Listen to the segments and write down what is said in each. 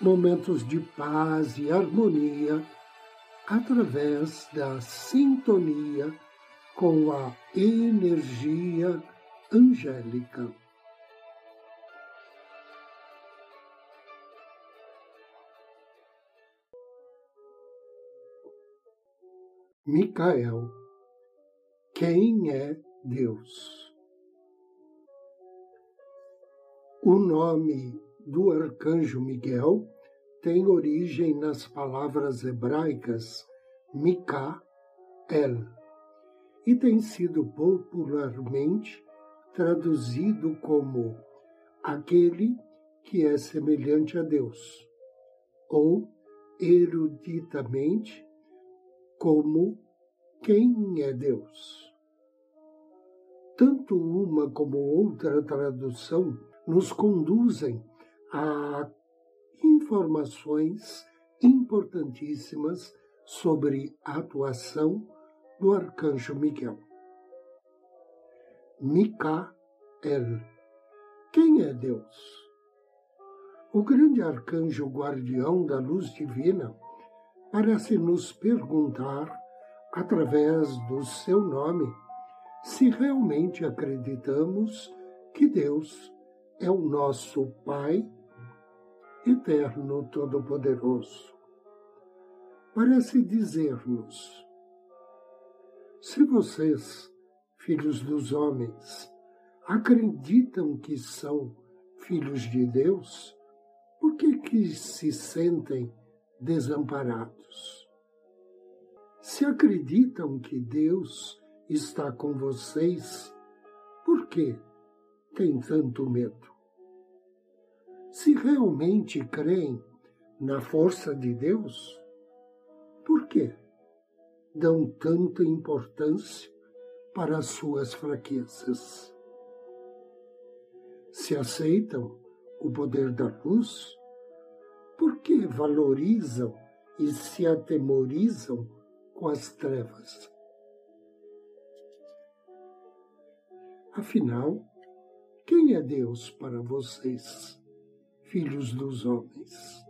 momentos de paz e harmonia através da sintonia com a energia angélica. Micael, quem é Deus? O nome do arcanjo Miguel tem origem nas palavras hebraicas Mikael e tem sido popularmente traduzido como aquele que é semelhante a Deus, ou eruditamente como quem é Deus. Tanto uma como outra tradução nos conduzem a informações importantíssimas sobre a atuação do arcanjo Miguel. Micael. Quem é Deus? O grande arcanjo guardião da luz divina parece nos perguntar, através do seu nome, se realmente acreditamos que Deus é o nosso Pai eterno todo-poderoso. Parece dizer-nos: se vocês, filhos dos homens, acreditam que são filhos de Deus, por que, que se sentem desamparados? Se acreditam que Deus está com vocês, por que têm tanto medo? Se realmente creem na força de Deus, por quê? dão tanta importância para as suas fraquezas? Se aceitam o poder da luz, por que valorizam e se atemorizam com as trevas? Afinal, quem é Deus para vocês, filhos dos homens?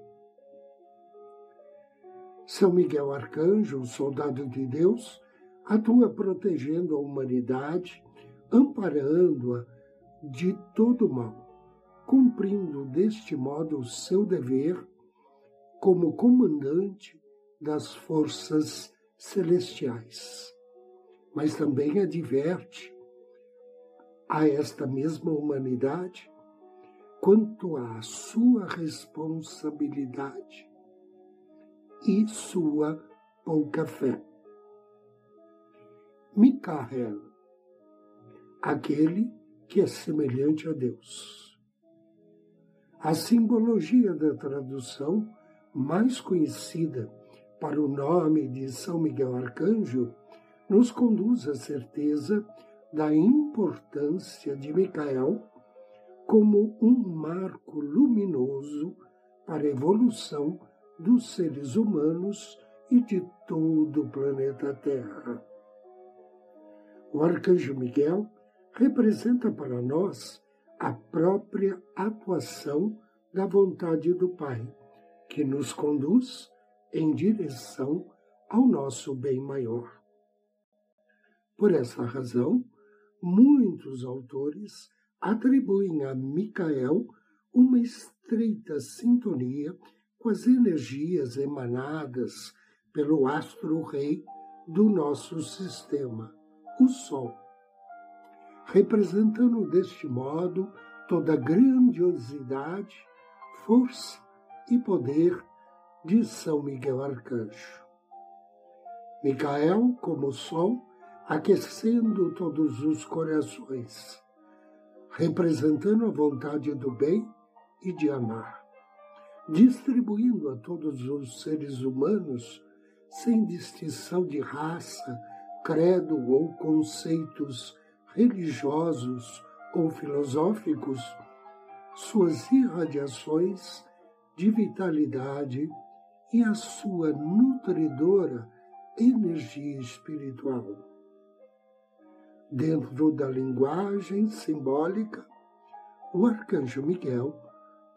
São Miguel Arcanjo, soldado de Deus, atua protegendo a humanidade, amparando-a de todo mal, cumprindo deste modo o seu dever como comandante das forças celestiais. Mas também adverte a esta mesma humanidade quanto à sua responsabilidade e sua pouca fé. Micael, aquele que é semelhante a Deus. A simbologia da tradução mais conhecida para o nome de São Miguel Arcanjo nos conduz à certeza da importância de Micael como um marco luminoso para a evolução dos seres humanos e de todo o planeta Terra. O arcanjo Miguel representa para nós a própria atuação da vontade do Pai, que nos conduz em direção ao nosso bem maior. Por essa razão, muitos autores atribuem a Micael uma estreita sintonia com as energias emanadas pelo astro-rei do nosso sistema, o Sol, representando deste modo toda a grandiosidade, força e poder de São Miguel Arcanjo. Micael, como Sol, aquecendo todos os corações, representando a vontade do bem e de amar distribuindo a todos os seres humanos, sem distinção de raça, credo ou conceitos religiosos ou filosóficos, suas irradiações de vitalidade e a sua nutridora energia espiritual. Dentro da linguagem simbólica, o arcanjo Miguel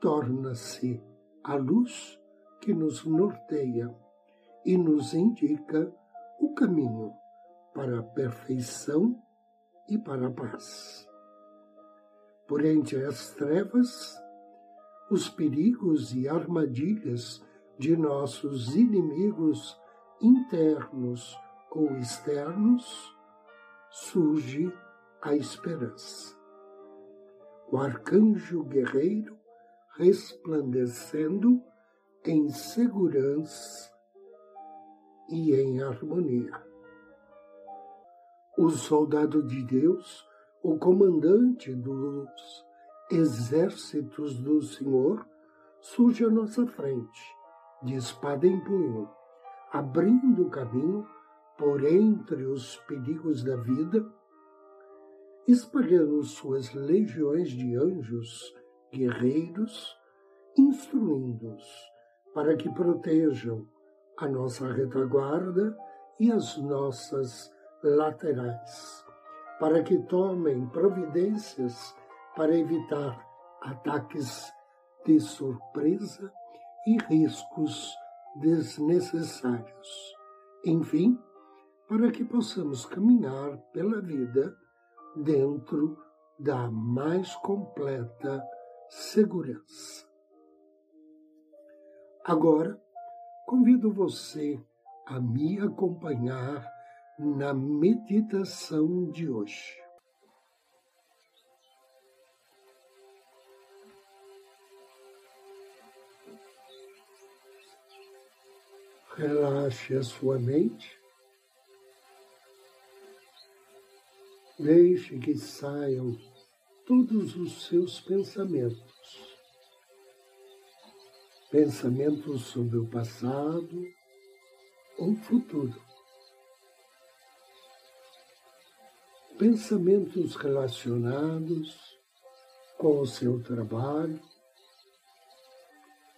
torna-se a luz que nos norteia e nos indica o caminho para a perfeição e para a paz. Por entre as trevas, os perigos e armadilhas de nossos inimigos internos ou externos, surge a esperança. O arcanjo guerreiro resplandecendo em segurança e em harmonia. O soldado de Deus, o comandante dos exércitos do Senhor, surge à nossa frente, de espada em punho, abrindo o caminho por entre os perigos da vida, espalhando suas legiões de anjos guerreiros, instruindo-os para que protejam a nossa retaguarda e as nossas laterais, para que tomem providências para evitar ataques de surpresa e riscos desnecessários. Enfim, para que possamos caminhar pela vida dentro da mais completa segurança. Agora, convido você a me acompanhar na meditação de hoje. Relaxe a sua mente. Deixe que saiam todos os seus pensamentos. Pensamentos sobre o passado ou futuro. Pensamentos relacionados com o seu trabalho,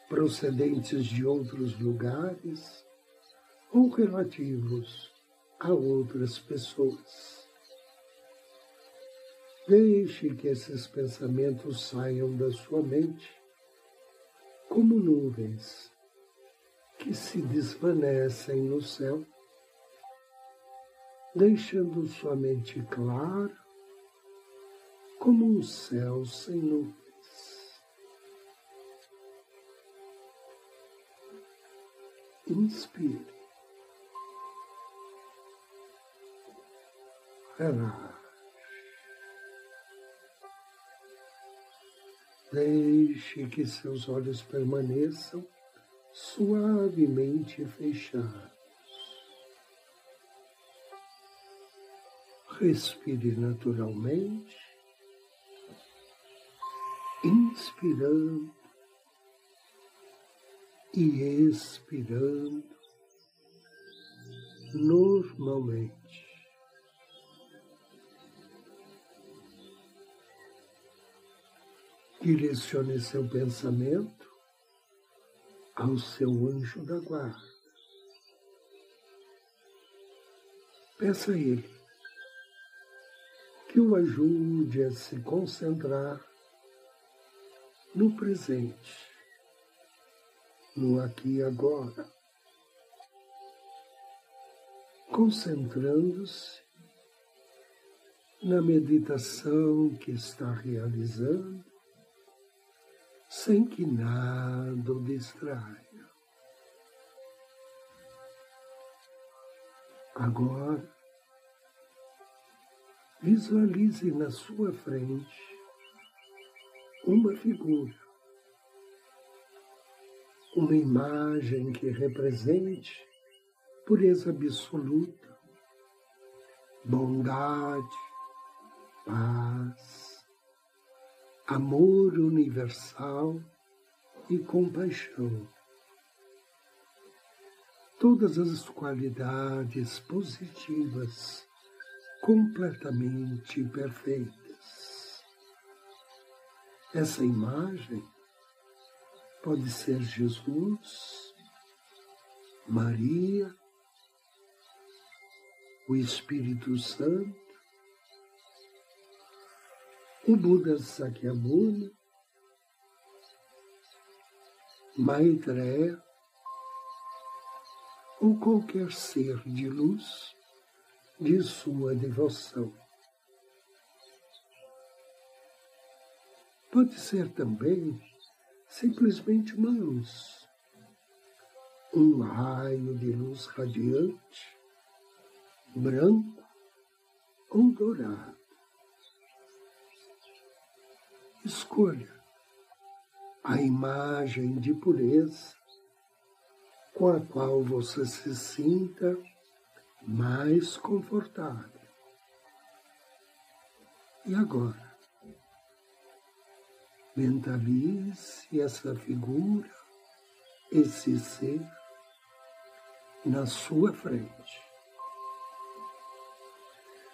procedentes de outros lugares ou relativos a outras pessoas. Deixe que esses pensamentos saiam da sua mente como nuvens que se desvanecem no céu, deixando sua mente clara como um céu sem nuvens. Inspire. Relaxe. Deixe que seus olhos permaneçam suavemente fechados. Respire naturalmente, inspirando e expirando normalmente. Direcione seu pensamento ao seu anjo da guarda. Peça a ele que o ajude a se concentrar no presente, no aqui e agora, concentrando-se na meditação que está realizando sem que nada o distraia. Agora, visualize na sua frente uma figura, uma imagem que represente pureza absoluta, bondade, paz, amor universal e compaixão. Todas as qualidades positivas completamente perfeitas. Essa imagem pode ser Jesus, Maria, o Espírito Santo, o Buda Sakyamuni, Maitreya ou qualquer ser de luz de sua devoção. Pode ser também simplesmente uma luz, um raio de luz radiante, branco ou dourado. Escolha a imagem de pureza com a qual você se sinta mais confortável. E agora, mentalize essa figura, esse ser, na sua frente.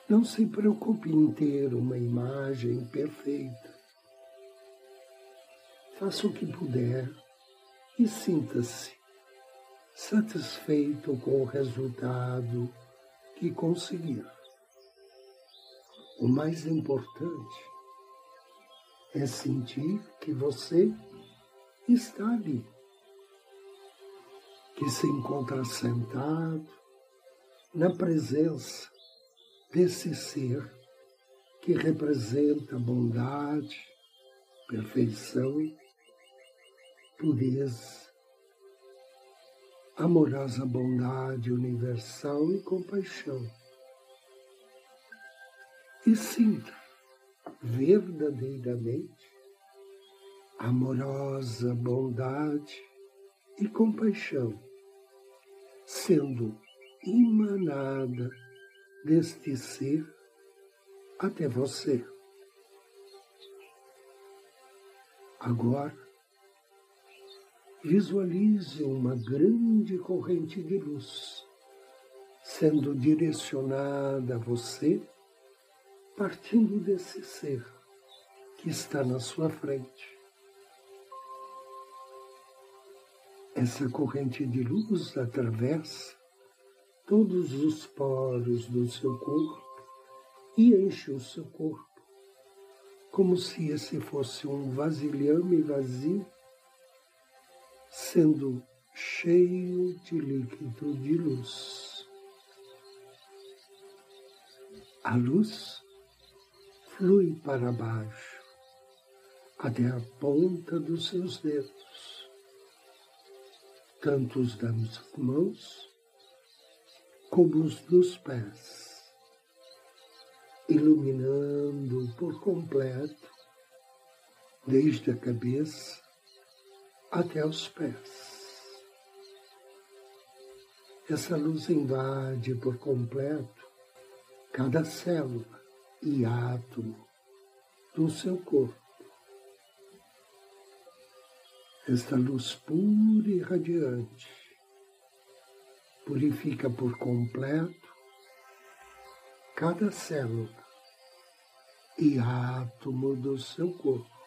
Não se preocupe em ter uma imagem perfeita faça o que puder e sinta-se satisfeito com o resultado que conseguir. O mais importante é sentir que você está ali, que se encontra sentado na presença desse ser que representa bondade, perfeição pureza, amorosa bondade universal e compaixão. E sinta verdadeiramente amorosa bondade e compaixão sendo emanada deste ser até você. Agora, Visualize uma grande corrente de luz sendo direcionada a você, partindo desse ser que está na sua frente. Essa corrente de luz atravessa todos os poros do seu corpo e enche o seu corpo, como se esse fosse um vasilhame vazio sendo cheio de líquido de luz. A luz flui para baixo, até a ponta dos seus dedos, tanto os das mãos como os dos pés, iluminando por completo, desde a cabeça até os pés. Essa luz invade por completo cada célula e átomo do seu corpo. Esta luz pura e radiante purifica por completo cada célula e átomo do seu corpo.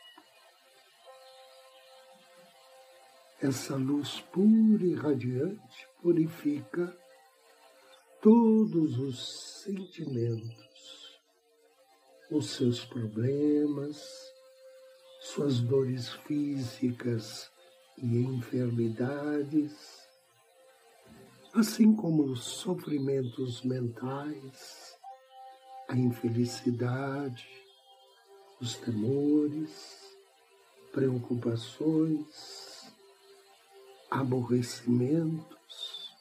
Essa luz pura e radiante purifica todos os sentimentos, os seus problemas, suas dores físicas e enfermidades, assim como os sofrimentos mentais, a infelicidade, os temores, preocupações, aborrecimentos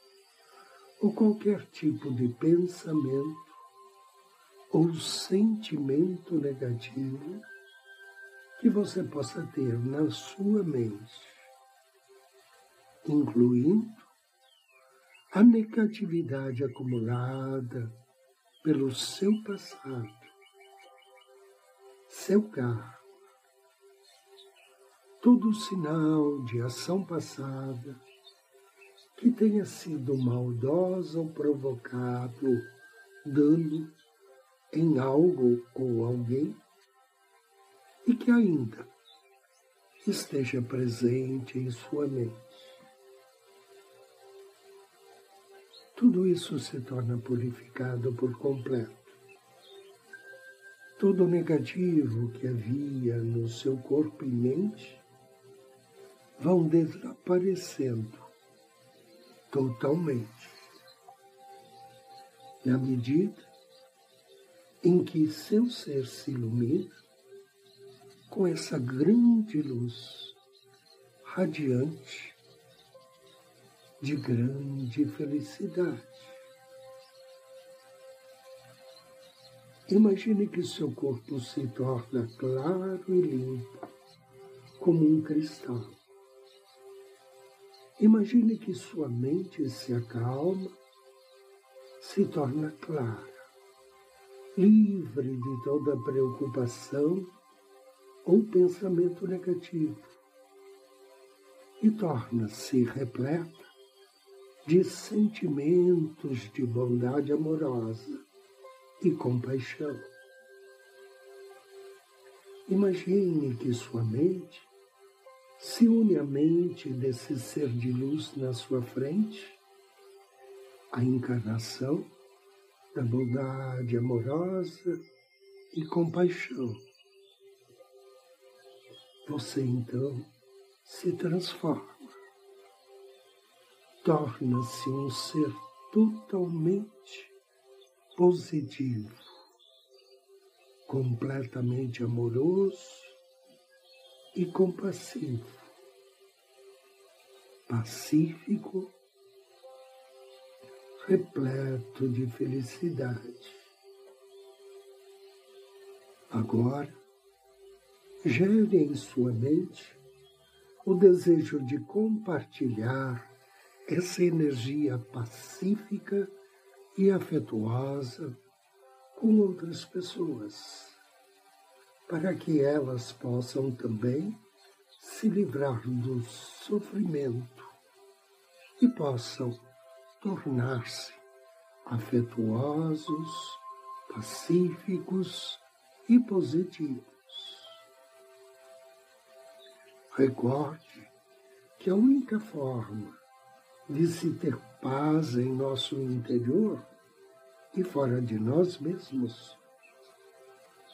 ou qualquer tipo de pensamento ou sentimento negativo que você possa ter na sua mente, incluindo a negatividade acumulada pelo seu passado, seu carro, todo sinal de ação passada que tenha sido maldosa ou provocado dano em algo ou alguém e que ainda esteja presente em sua mente. Tudo isso se torna purificado por completo. Todo negativo que havia no seu corpo e mente vão desaparecendo totalmente. Na medida em que seu ser se ilumina com essa grande luz radiante de grande felicidade. Imagine que seu corpo se torna claro e limpo, como um cristal. Imagine que sua mente se acalma, se torna clara, livre de toda preocupação ou pensamento negativo e torna-se repleta de sentimentos de bondade amorosa e compaixão. Imagine que sua mente se une à mente desse ser de luz na sua frente, a encarnação da bondade amorosa e compaixão. Você então se transforma, torna-se um ser totalmente positivo, completamente amoroso e compassivo, pacífico, repleto de felicidade. Agora, gere em sua mente o desejo de compartilhar essa energia pacífica e afetuosa com outras pessoas para que elas possam também se livrar do sofrimento e possam tornar-se afetuosos, pacíficos e positivos. Recorde que a única forma de se ter paz em nosso interior e fora de nós mesmos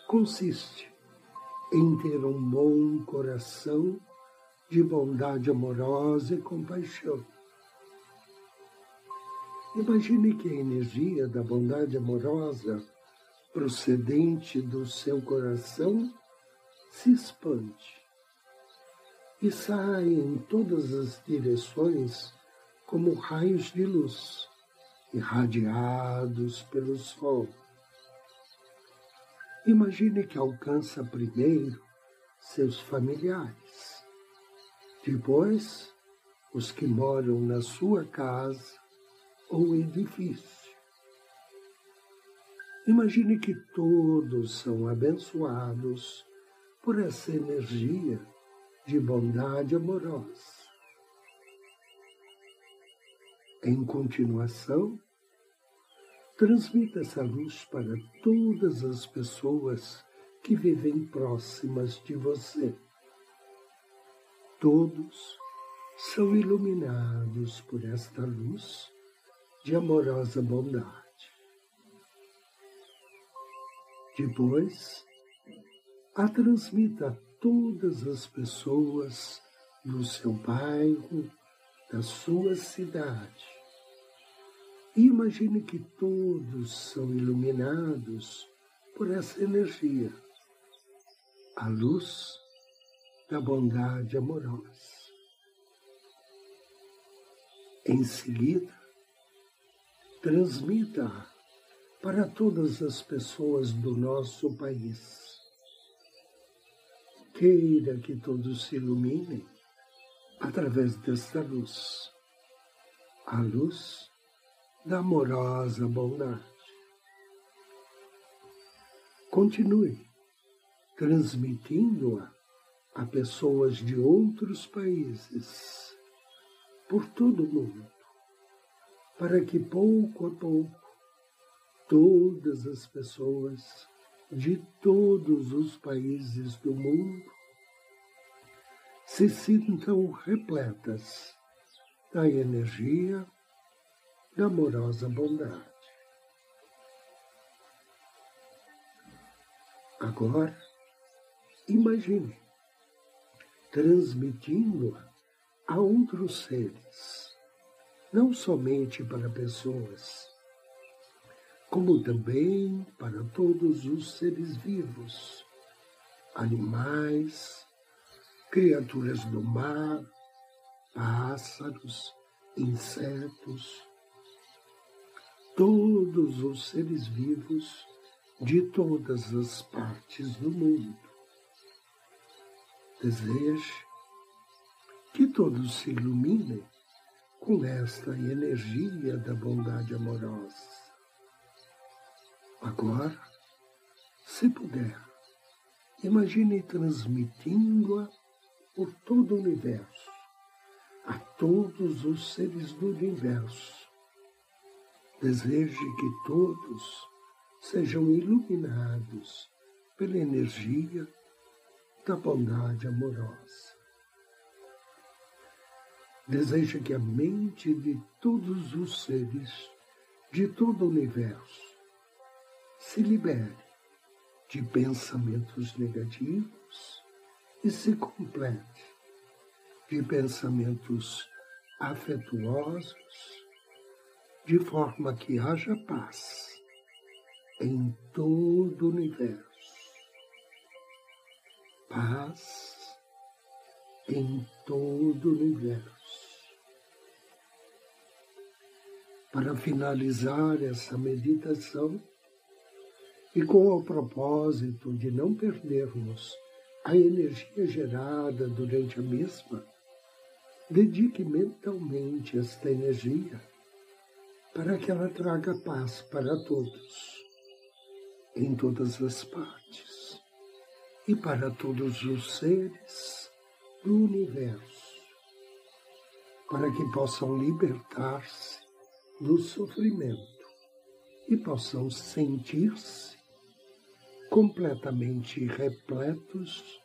consiste em ter um bom coração de bondade amorosa e compaixão. Imagine que a energia da bondade amorosa procedente do seu coração se expande e sai em todas as direções como raios de luz irradiados pelo sol. Imagine que alcança primeiro seus familiares, depois os que moram na sua casa ou edifício. Imagine que todos são abençoados por essa energia de bondade amorosa. Em continuação, Transmita essa luz para todas as pessoas que vivem próximas de você. Todos são iluminados por esta luz de amorosa bondade. Depois, a transmita a todas as pessoas do seu bairro, da sua cidade imagine que todos são iluminados por essa energia, a luz da bondade amorosa. Em seguida, transmita para todas as pessoas do nosso país. Queira que todos se iluminem através desta luz, a luz da amorosa bondade. Continue transmitindo-a a pessoas de outros países, por todo o mundo, para que pouco a pouco todas as pessoas de todos os países do mundo se sintam repletas da energia da amorosa bondade. Agora, imagine transmitindo-a a outros seres, não somente para pessoas, como também para todos os seres vivos, animais, criaturas do mar, pássaros, insetos, todos os seres vivos de todas as partes do mundo Deseje que todos se iluminem com esta energia da bondade amorosa. Agora, se puder, imagine transmitindo-a por todo o universo, a todos os seres do universo. Deseje que todos sejam iluminados pela energia da bondade amorosa. Deseja que a mente de todos os seres, de todo o universo, se libere de pensamentos negativos e se complete de pensamentos afetuosos, de forma que haja paz em todo o universo paz em todo o universo. Para finalizar essa meditação, e com o propósito de não perdermos a energia gerada durante a mesma, dedique mentalmente esta energia para que ela traga paz para todos, em todas as partes e para todos os seres do universo, para que possam libertar-se do sofrimento e possam sentir-se completamente repletos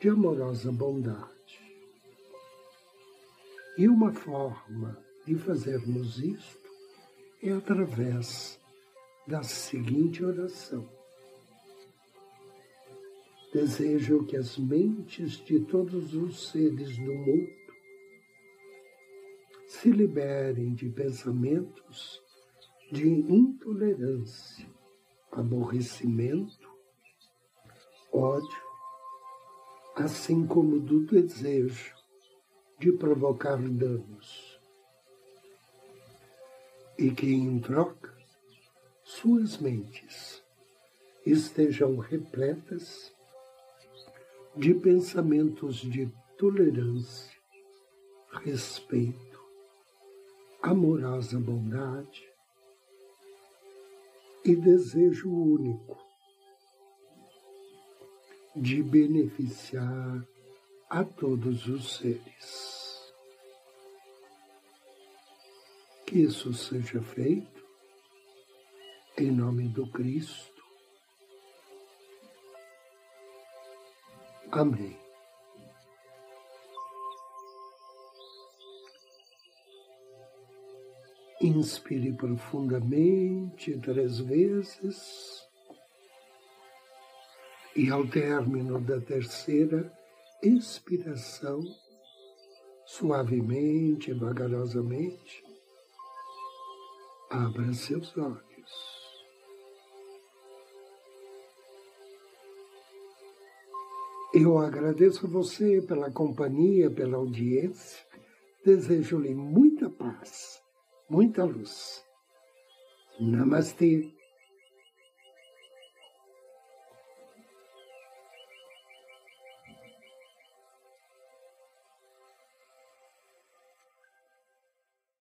de amorosa bondade. E uma forma de fazermos isto é através da seguinte oração Desejo que as mentes de todos os seres do mundo se liberem de pensamentos de intolerância, aborrecimento, ódio, assim como do desejo de provocar danos. E que, em troca, suas mentes estejam repletas de pensamentos de tolerância, respeito, amorosa bondade e desejo único de beneficiar a todos os seres. Que isso seja feito em nome do Cristo Amém. Inspire profundamente três vezes e ao término da terceira expiração, suavemente, vagarosamente, abra seus olhos. Eu agradeço a você pela companhia, pela audiência. Desejo-lhe muita paz, muita luz. Namastê.